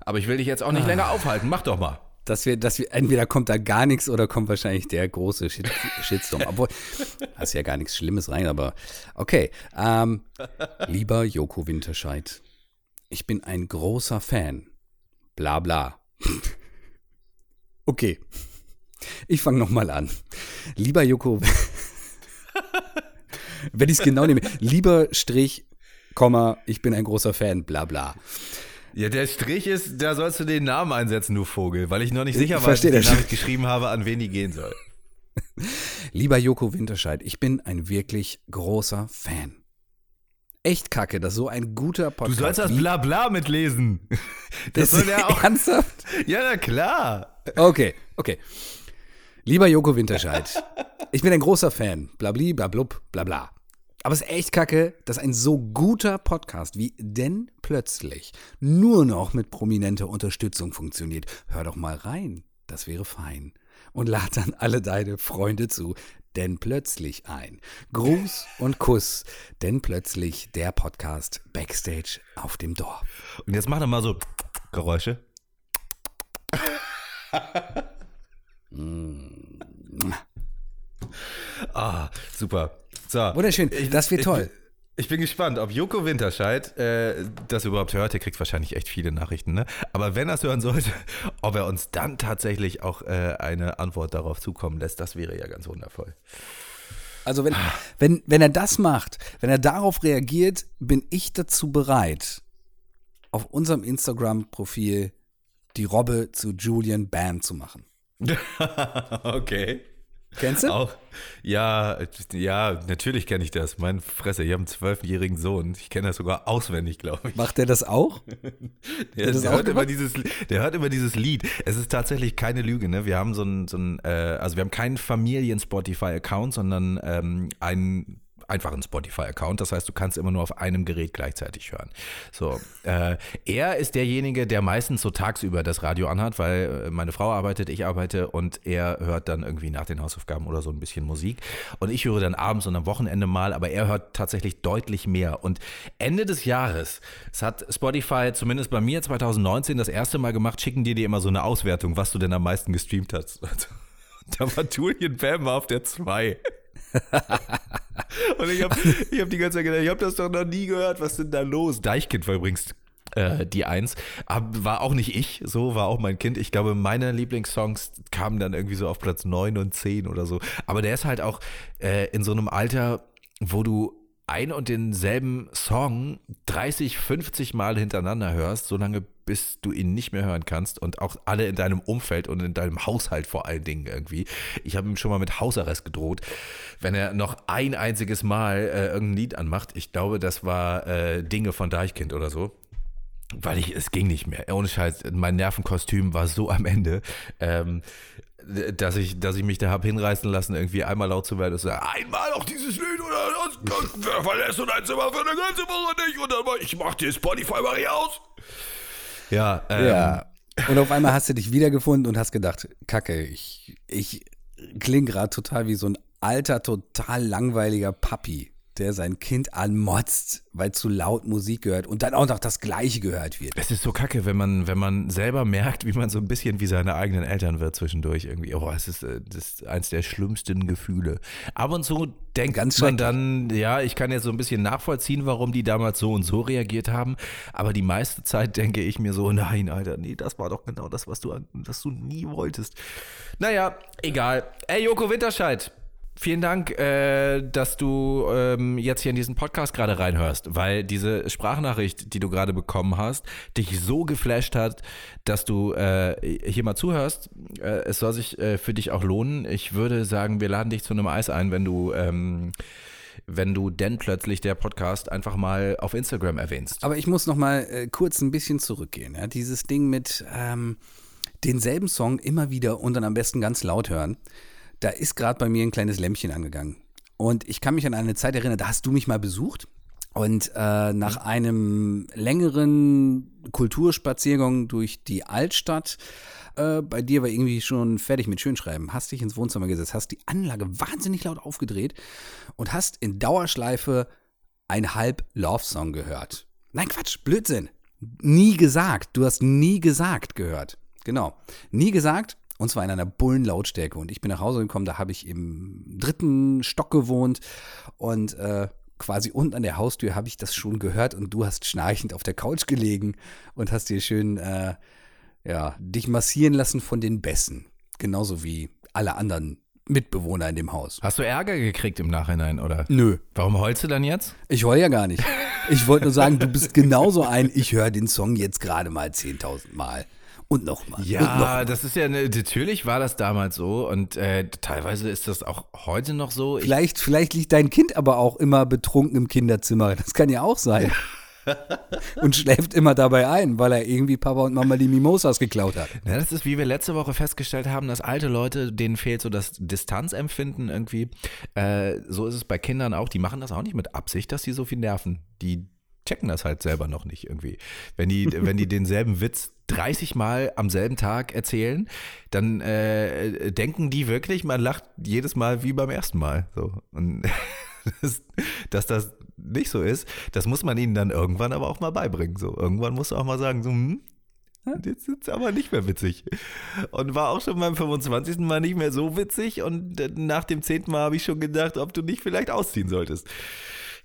Aber ich will dich jetzt auch nicht ah. länger aufhalten. Mach doch mal. Dass wir, dass wir, entweder kommt da gar nichts oder kommt wahrscheinlich der große Shit, Shitstorm. Obwohl, da ist ja gar nichts Schlimmes rein, aber okay. Ähm, lieber Joko Winterscheid, ich bin ein großer Fan. Bla bla. okay. Ich fange nochmal an. Lieber Joko, wenn ich es genau nehme, lieber Strich Komma, ich bin ein großer Fan, bla bla. Ja, der Strich ist, da sollst du den Namen einsetzen, du Vogel, weil ich noch nicht sicher war, was ich geschrieben habe, an wen die gehen soll. Lieber Joko Winterscheid, ich bin ein wirklich großer Fan. Echt kacke, dass so ein guter Podcast. Du sollst das Blabla mitlesen. Das, das soll ja auch. Ernsthaft? Ja, na klar. Okay, okay. Lieber Joko Winterscheid, ich bin ein großer Fan. Blabli, blablub, bla. Aber es ist echt kacke, dass ein so guter Podcast wie Denn plötzlich nur noch mit prominenter Unterstützung funktioniert. Hör doch mal rein, das wäre fein. Und lad dann alle deine Freunde zu, denn plötzlich ein. Gruß und Kuss, denn plötzlich der Podcast Backstage auf dem Dorf. Und jetzt mach doch mal so Geräusche. mm. Ah, super. So. Wunderschön, das wird toll. Ich, bin gespannt, ob Joko Winterscheid äh, das überhaupt hört. Er kriegt wahrscheinlich echt viele Nachrichten, ne? Aber wenn er es hören sollte, ob er uns dann tatsächlich auch äh, eine Antwort darauf zukommen lässt, das wäre ja ganz wundervoll. Also wenn, wenn, wenn er das macht, wenn er darauf reagiert, bin ich dazu bereit, auf unserem Instagram-Profil die Robbe zu Julian Bam zu machen. okay. Kennst du? Auch, ja, ja, natürlich kenne ich das. Mein Fresse, ich habe einen zwölfjährigen Sohn. Ich kenne das sogar auswendig, glaube ich. Macht der das auch? der, das der, auch hört immer dieses, der hört immer dieses Lied. Es ist tatsächlich keine Lüge, ne? Wir haben so ein, so ein äh, also wir haben keinen Familien-Spotify-Account, sondern ähm, einen einfach einen Spotify-Account. Das heißt, du kannst immer nur auf einem Gerät gleichzeitig hören. So, äh, er ist derjenige, der meistens so tagsüber das Radio anhat, weil äh, meine Frau arbeitet, ich arbeite und er hört dann irgendwie nach den Hausaufgaben oder so ein bisschen Musik. Und ich höre dann abends und am Wochenende mal, aber er hört tatsächlich deutlich mehr. Und Ende des Jahres, es hat Spotify zumindest bei mir 2019 das erste Mal gemacht, schicken die dir immer so eine Auswertung, was du denn am meisten gestreamt hast. Da war Julian Bam auf der 2. Und ich habe ich hab die ganze Zeit gedacht, ich habe das doch noch nie gehört. Was denn da los? Deichkind war übrigens äh, die Eins. Aber war auch nicht ich, so war auch mein Kind. Ich glaube, meine Lieblingssongs kamen dann irgendwie so auf Platz 9 und 10 oder so. Aber der ist halt auch äh, in so einem Alter, wo du ein und denselben Song 30, 50 Mal hintereinander hörst, solange bis du ihn nicht mehr hören kannst und auch alle in deinem Umfeld und in deinem Haushalt vor allen Dingen irgendwie. Ich habe ihm schon mal mit Hausarrest gedroht, wenn er noch ein einziges Mal äh, irgendein Lied anmacht. Ich glaube, das war äh, Dinge von Deichkind oder so. Weil ich, es ging nicht mehr. Ohne Scheiß, mein Nervenkostüm war so am Ende. Ähm, dass ich, dass ich mich da habe hinreißen lassen, irgendwie einmal laut zu werden und sagen, einmal noch dieses Lied oder das, wer verlässt dein Zimmer für eine ganze Woche nicht und dann mal, ich mach dir Spotify mal hier aus. Ja, ähm, Ja. Und auf einmal hast du dich wiedergefunden und hast gedacht, Kacke, ich, ich klinge gerade total wie so ein alter, total langweiliger Papi, der sein Kind anmotzt, weil zu laut Musik gehört und dann auch noch das Gleiche gehört wird. Es ist so kacke, wenn man, wenn man selber merkt, wie man so ein bisschen wie seine eigenen Eltern wird zwischendurch irgendwie. Oh, es ist, äh, das ist eins der schlimmsten Gefühle. Ab und zu denkt Ganz man dann, ja, ich kann jetzt so ein bisschen nachvollziehen, warum die damals so und so reagiert haben. Aber die meiste Zeit denke ich mir so, nein, Alter, nee, das war doch genau das, was du, was du nie wolltest. Naja, egal. Ey, Joko Winterscheid. Vielen Dank, äh, dass du ähm, jetzt hier in diesen Podcast gerade reinhörst, weil diese Sprachnachricht, die du gerade bekommen hast, dich so geflasht hat, dass du äh, hier mal zuhörst. Äh, es soll sich äh, für dich auch lohnen. Ich würde sagen, wir laden dich zu einem Eis ein, wenn du, ähm, wenn du denn plötzlich der Podcast einfach mal auf Instagram erwähnst. Aber ich muss noch mal äh, kurz ein bisschen zurückgehen. Ja? Dieses Ding mit ähm, denselben Song immer wieder und dann am besten ganz laut hören. Da ist gerade bei mir ein kleines Lämpchen angegangen. Und ich kann mich an eine Zeit erinnern, da hast du mich mal besucht. Und äh, nach einem längeren Kulturspaziergang durch die Altstadt, äh, bei dir war irgendwie schon fertig mit Schönschreiben, hast dich ins Wohnzimmer gesetzt, hast die Anlage wahnsinnig laut aufgedreht und hast in Dauerschleife ein halb Love-Song gehört. Nein, Quatsch, Blödsinn. Nie gesagt. Du hast nie gesagt gehört. Genau. Nie gesagt. Und zwar in einer Bullenlautstärke. Und ich bin nach Hause gekommen, da habe ich im dritten Stock gewohnt. Und äh, quasi unten an der Haustür habe ich das schon gehört. Und du hast schnarchend auf der Couch gelegen und hast dir schön, äh, ja, dich massieren lassen von den Bässen. Genauso wie alle anderen Mitbewohner in dem Haus. Hast du Ärger gekriegt im Nachhinein, oder? Nö. Warum heulst du dann jetzt? Ich heul ja gar nicht. Ich wollte nur sagen, du bist genauso ein, ich höre den Song jetzt gerade mal 10.000 Mal. Und nochmal. und noch Ja, das ist ja, eine, natürlich war das damals so und äh, teilweise ist das auch heute noch so. Ich, Vielleicht, vielleicht liegt dein Kind aber auch immer betrunken im Kinderzimmer. Das kann ja auch sein. und schläft immer dabei ein, weil er irgendwie Papa und Mama die Mimosas geklaut hat. ja, das ist, wie wir letzte Woche festgestellt haben, dass alte Leute, denen fehlt so das Distanzempfinden irgendwie. Äh, so ist es bei Kindern auch. Die machen das auch nicht mit Absicht, dass sie so viel nerven. Die checken das halt selber noch nicht irgendwie. Wenn die, wenn die denselben Witz 30 Mal am selben Tag erzählen, dann äh, denken die wirklich, man lacht jedes Mal wie beim ersten Mal. So. Und das, dass das nicht so ist, das muss man ihnen dann irgendwann aber auch mal beibringen. So. Irgendwann musst du auch mal sagen, so, hm, Jetzt ist es aber nicht mehr witzig. Und war auch schon beim 25. Mal nicht mehr so witzig. Und äh, nach dem 10. Mal habe ich schon gedacht, ob du nicht vielleicht ausziehen solltest.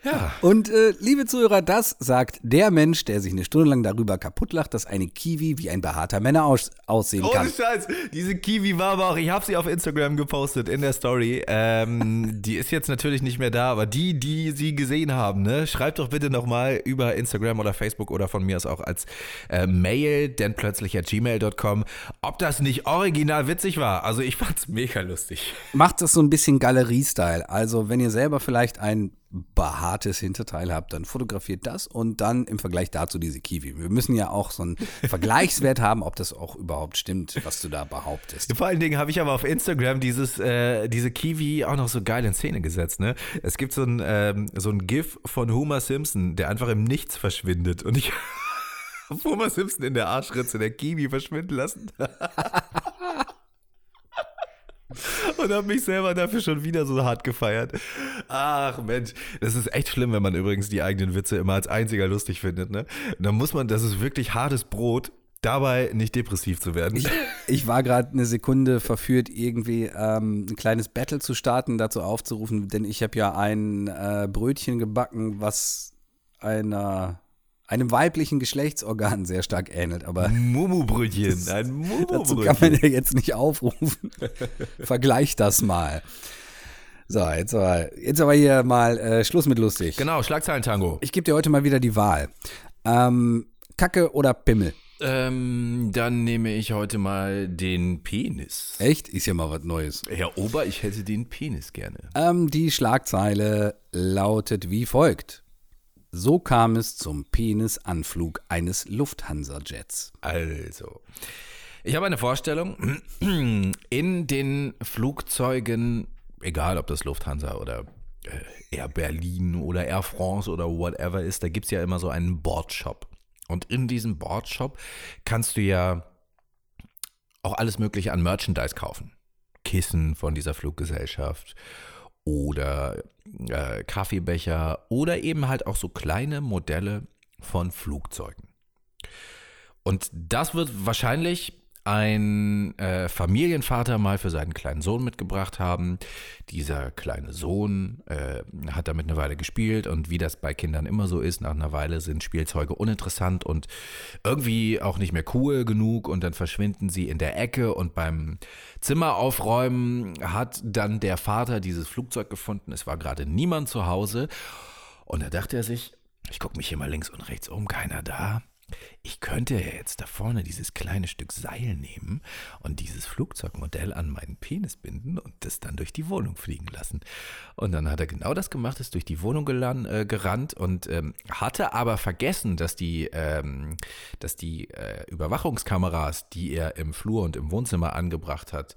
Ja. Und äh, liebe Zuhörer, das sagt der Mensch, der sich eine Stunde lang darüber kaputtlacht, dass eine Kiwi wie ein behaarter Männer aus aussehen kann. Ohne Scheiß, diese Kiwi war aber auch, ich habe sie auf Instagram gepostet in der Story. Ähm, die ist jetzt natürlich nicht mehr da, aber die, die sie gesehen haben, ne, schreibt doch bitte nochmal über Instagram oder Facebook oder von mir aus auch als äh, Mail, denn plötzlich at gmail.com, ob das nicht original witzig war. Also ich fand's mega lustig. Macht das so ein bisschen Galerie-Style. Also, wenn ihr selber vielleicht ein behaartes Hinterteil habt, dann fotografiert das und dann im Vergleich dazu diese Kiwi. Wir müssen ja auch so einen Vergleichswert haben, ob das auch überhaupt stimmt, was du da behauptest. Vor allen Dingen habe ich aber auf Instagram dieses, äh, diese Kiwi auch noch so geil in Szene gesetzt. Ne? Es gibt so ein, ähm, so ein GIF von Homer Simpson, der einfach im Nichts verschwindet. Und ich habe Homer Simpson in der Arschritze der Kiwi verschwinden lassen. Und habe mich selber dafür schon wieder so hart gefeiert. Ach Mensch, das ist echt schlimm, wenn man übrigens die eigenen Witze immer als einziger lustig findet. Ne? Und dann muss man, das ist wirklich hartes Brot, dabei nicht depressiv zu werden. Ich, ich war gerade eine Sekunde verführt, irgendwie ähm, ein kleines Battle zu starten, dazu aufzurufen, denn ich habe ja ein äh, Brötchen gebacken, was einer einem weiblichen Geschlechtsorgan sehr stark ähnelt, aber Mumubrötchen, ein dazu kann man ja jetzt nicht aufrufen. Vergleich das mal. So, jetzt aber, jetzt aber hier mal äh, Schluss mit lustig. Genau, Schlagzeilen-Tango. Ich gebe dir heute mal wieder die Wahl. Ähm, Kacke oder Pimmel? Ähm, dann nehme ich heute mal den Penis. Echt? Ist ja mal was Neues. Herr Ober, ich hätte den Penis gerne. Ähm, die Schlagzeile lautet wie folgt. So kam es zum Penisanflug eines Lufthansa-Jets. Also, ich habe eine Vorstellung. In den Flugzeugen, egal ob das Lufthansa oder äh, Air Berlin oder Air France oder whatever ist, da gibt es ja immer so einen Bordshop. Und in diesem Bordshop kannst du ja auch alles Mögliche an Merchandise kaufen. Kissen von dieser Fluggesellschaft oder äh, Kaffeebecher oder eben halt auch so kleine Modelle von Flugzeugen. Und das wird wahrscheinlich ein äh, Familienvater mal für seinen kleinen Sohn mitgebracht haben. Dieser kleine Sohn äh, hat damit eine Weile gespielt und wie das bei Kindern immer so ist, nach einer Weile sind Spielzeuge uninteressant und irgendwie auch nicht mehr cool genug und dann verschwinden sie in der Ecke und beim Zimmer aufräumen hat dann der Vater dieses Flugzeug gefunden. Es war gerade niemand zu Hause und da dachte er sich, ich gucke mich hier mal links und rechts um, keiner da ich könnte ja jetzt da vorne dieses kleine Stück Seil nehmen und dieses Flugzeugmodell an meinen Penis binden und das dann durch die Wohnung fliegen lassen. Und dann hat er genau das gemacht, ist durch die Wohnung gelan, äh, gerannt und ähm, hatte aber vergessen, dass die, ähm, dass die äh, Überwachungskameras, die er im Flur und im Wohnzimmer angebracht hat,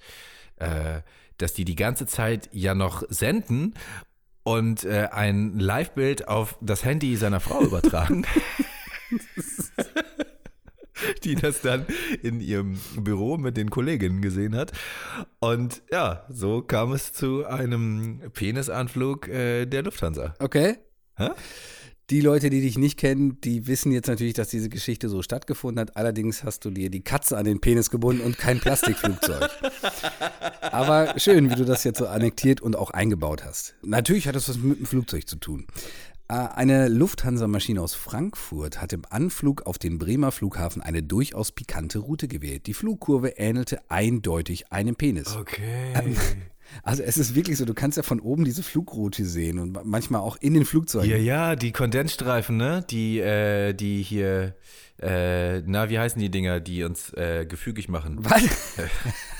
äh, dass die die ganze Zeit ja noch senden und äh, ein Live-Bild auf das Handy seiner Frau übertragen. die das dann in ihrem Büro mit den Kolleginnen gesehen hat. Und ja, so kam es zu einem Penisanflug äh, der Lufthansa. Okay. Hä? Die Leute, die dich nicht kennen, die wissen jetzt natürlich, dass diese Geschichte so stattgefunden hat. Allerdings hast du dir die Katze an den Penis gebunden und kein Plastikflugzeug. Aber schön, wie du das jetzt so annektiert und auch eingebaut hast. Natürlich hat das was mit dem Flugzeug zu tun. Äh, eine Lufthansa-Maschine aus Frankfurt hat im Anflug auf den Bremer Flughafen eine durchaus pikante Route gewählt. Die Flugkurve ähnelte eindeutig einem Penis. Okay. Also es ist wirklich so, du kannst ja von oben diese Flugroute sehen und manchmal auch in den Flugzeugen. Ja, ja, die Kondensstreifen, ne? Die, äh, die hier, äh, na, wie heißen die Dinger, die uns äh, gefügig machen? Was?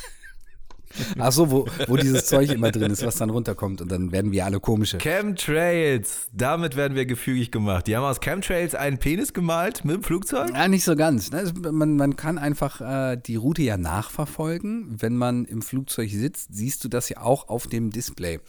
Ach so, wo, wo dieses Zeug immer drin ist, was dann runterkommt und dann werden wir alle komische. Chemtrails, damit werden wir gefügig gemacht. Die haben aus Chemtrails einen Penis gemalt mit dem Flugzeug? Ja, nicht so ganz. ne? Man, man kann einfach äh, die Route ja nachverfolgen. Wenn man im Flugzeug sitzt, siehst du das ja auch auf dem Display.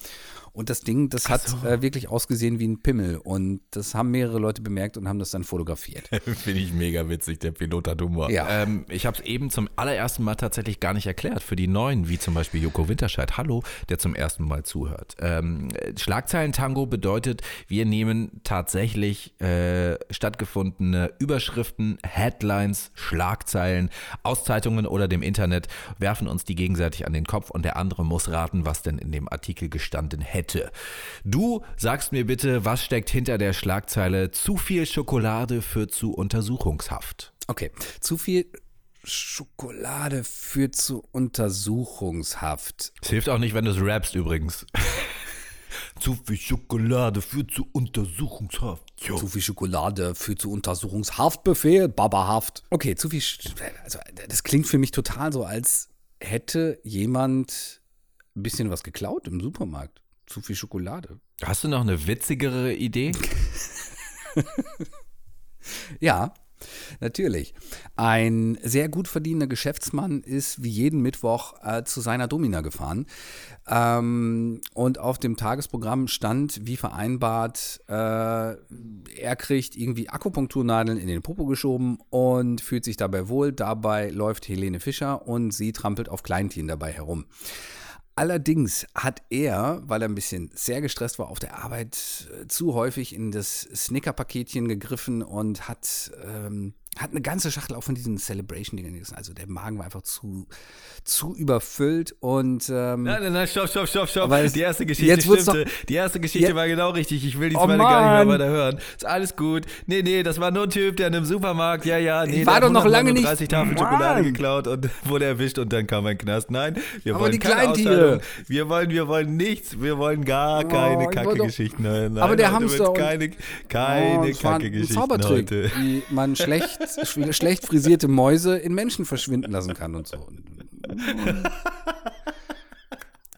Und das Ding, das hat äh, wirklich ausgesehen wie ein Pimmel. Und das haben mehrere Leute bemerkt und haben das dann fotografiert. Finde ich mega witzig, der Pilot hat Humor. Ja. Ähm, ich habe es eben zum allerersten Mal tatsächlich gar nicht erklärt. Für die Neuen, wie zum Beispiel Joko Winterscheid, hallo, der zum ersten Mal zuhört. Ähm, Schlagzeilen-Tango bedeutet, wir nehmen tatsächlich äh, stattgefundene Überschriften, Headlines, Schlagzeilen aus Zeitungen oder dem Internet, werfen uns die gegenseitig an den Kopf und der andere muss raten, was denn in dem Artikel gestanden hätte. Du sagst mir bitte, was steckt hinter der Schlagzeile zu viel Schokolade führt zu Untersuchungshaft? Okay, zu viel Schokolade führt zu Untersuchungshaft. Es hilft auch nicht, wenn du es rappst übrigens. zu viel Schokolade führt zu Untersuchungshaft. Jo. Zu viel Schokolade führt zu Untersuchungshaftbefehl, Babahaft. Okay, zu viel. Sch also, das klingt für mich total so, als hätte jemand ein bisschen was geklaut im Supermarkt. Zu viel Schokolade. Hast du noch eine witzigere Idee? Ja, natürlich. Ein sehr gut verdienender Geschäftsmann ist wie jeden Mittwoch äh, zu seiner Domina gefahren. Ähm, und auf dem Tagesprogramm stand, wie vereinbart, äh, er kriegt irgendwie Akupunkturnadeln in den Popo geschoben und fühlt sich dabei wohl. Dabei läuft Helene Fischer und sie trampelt auf Kleintieren dabei herum. Allerdings hat er, weil er ein bisschen sehr gestresst war auf der Arbeit, äh, zu häufig in das Snicker-Paketchen gegriffen und hat ähm, Hat eine ganze Schachtel auch von diesen Celebration-Dingern gegessen. Also der Magen war einfach zu, zu überfüllt und ähm, Nein, nein, nein, stopp, stopp, stopp, stopp. Die erste Geschichte jetzt stimmte. Die erste Geschichte war genau richtig. Ich will die Oh zweite gar nicht mehr weiter hören. Ist alles gut. Nee, nee, das war nur ein Typ, der in einem Supermarkt, ja, ja, nee, war doch noch lange nicht- 130 Tafeln Schokolade geklaut und wurde erwischt und dann kam ein Knast. Nein, wir Aber wollen die keine Kleintiere. Wir wollen, wir wollen nichts. Wir wollen gar Oh, keine Kacke-Geschichten Aber der Hamster keine, Oh, keine ein Kacke-Geschichten Zaubertrick, heute. wie man schlecht, sch- schlecht frisierte Mäuse in Menschen verschwinden lassen kann und so.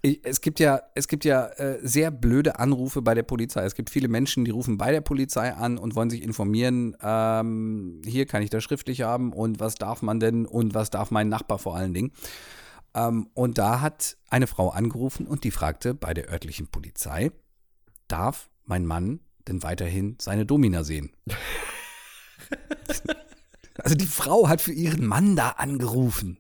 Ich, es gibt ja, es gibt ja äh, sehr blöde Anrufe bei der Polizei. Es gibt viele Menschen, die rufen bei der Polizei an und wollen sich informieren. Ähm, hier kann ich das schriftlich haben und was darf man denn und was darf mein Nachbar vor allen Dingen. Ähm, und da hat eine Frau angerufen und die fragte bei der örtlichen Polizei, darf mein Mann denn weiterhin seine Domina sehen? also die Frau hat für ihren Mann da angerufen.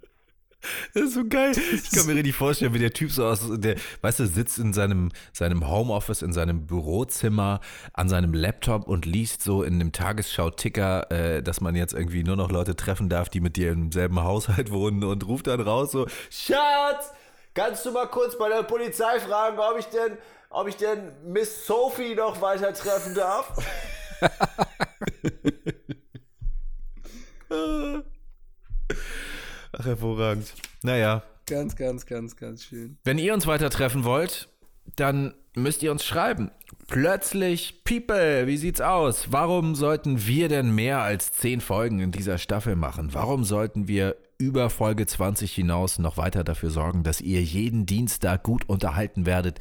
Das ist so geil. Ich kann mir richtig vorstellen, wie der Typ so aus, der, weißt du, sitzt in seinem, seinem Homeoffice, in seinem Bürozimmer, an seinem Laptop und liest so in dem Tagesschau-Ticker, äh, dass man jetzt irgendwie nur noch Leute treffen darf, die mit dir im selben Haushalt wohnen und ruft dann raus so, Schatz, kannst du mal kurz bei der Polizei fragen, ob ich denn, ob ich denn Miss Sophie noch weiter treffen darf? Ach, hervorragend. Naja, Ganz, ganz, ganz, ganz schön. wenn ihr uns weiter treffen wollt, dann müsst ihr uns schreiben. Plötzlich, People, wie sieht's aus? Warum sollten wir denn mehr als 10 Folgen in dieser Staffel machen? Warum sollten wir über Folge 20 hinaus noch weiter dafür sorgen, dass ihr jeden Dienstag gut unterhalten werdet?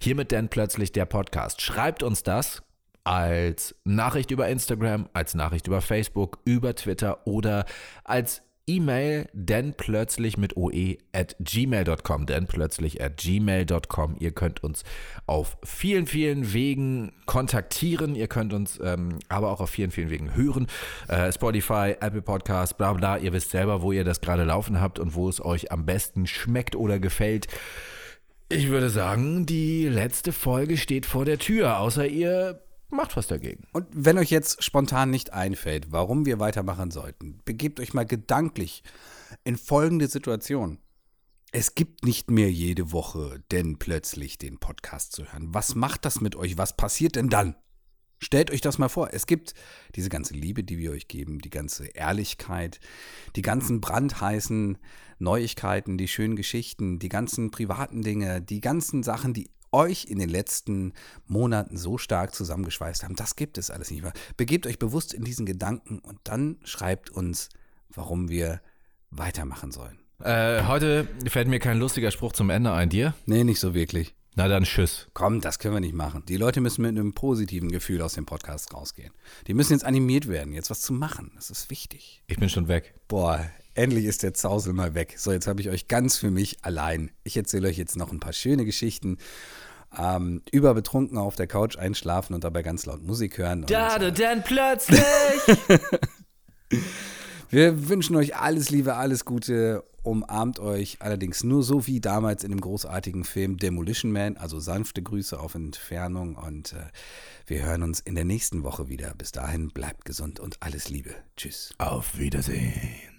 Hiermit denn plötzlich der Podcast. Schreibt uns das als Nachricht über Instagram, als Nachricht über Facebook, über Twitter oder als E-Mail, denn plötzlich mit oe at gmail.com, denn plötzlich at gmail.com. Ihr könnt uns auf vielen, vielen Wegen kontaktieren. Ihr könnt uns ähm, aber auch auf vielen, vielen Wegen hören. Äh, Spotify, Apple Podcasts, bla bla. Ihr wisst selber, wo ihr das gerade laufen habt und wo es euch am besten schmeckt oder gefällt. Ich würde sagen, die letzte Folge steht vor der Tür, außer ihr macht was dagegen. Und wenn euch jetzt spontan nicht einfällt, warum wir weitermachen sollten, begebt euch mal gedanklich in folgende Situation. Es gibt nicht mehr jede Woche denn plötzlich den Podcast zu hören. Was macht das mit euch? Was passiert denn dann? Stellt euch das mal vor. Es gibt diese ganze Liebe, die wir euch geben, die ganze Ehrlichkeit, die ganzen brandheißen Neuigkeiten, die schönen Geschichten, die ganzen privaten Dinge, die ganzen Sachen, die euch in den letzten Monaten so stark zusammengeschweißt haben. Das gibt es alles nicht mehr. Begebt euch bewusst in diesen Gedanken und dann schreibt uns, warum wir weitermachen sollen. Äh, heute fällt mir kein lustiger Spruch zum Ende ein. Dir? Nee, nicht so wirklich. Na dann tschüss. Komm, das können wir nicht machen. Die Leute müssen mit einem positiven Gefühl aus dem Podcast rausgehen. Die müssen jetzt animiert werden, jetzt was zu machen. Das ist wichtig. Ich bin schon weg. Boah, endlich ist der Zausel mal weg. So, jetzt habe ich euch ganz für mich allein. Ich erzähle euch jetzt noch ein paar schöne Geschichten. Ähm, über betrunken auf der Couch einschlafen und dabei ganz laut Musik hören. Und, Da du äh, denn plötzlich. wir wünschen euch alles Liebe, alles Gute. Umarmt euch allerdings nur so wie damals in dem großartigen Film Demolition Man. Also sanfte Grüße auf Entfernung und äh, wir hören uns in der nächsten Woche wieder. Bis dahin bleibt gesund und alles Liebe. Tschüss. Auf Wiedersehen.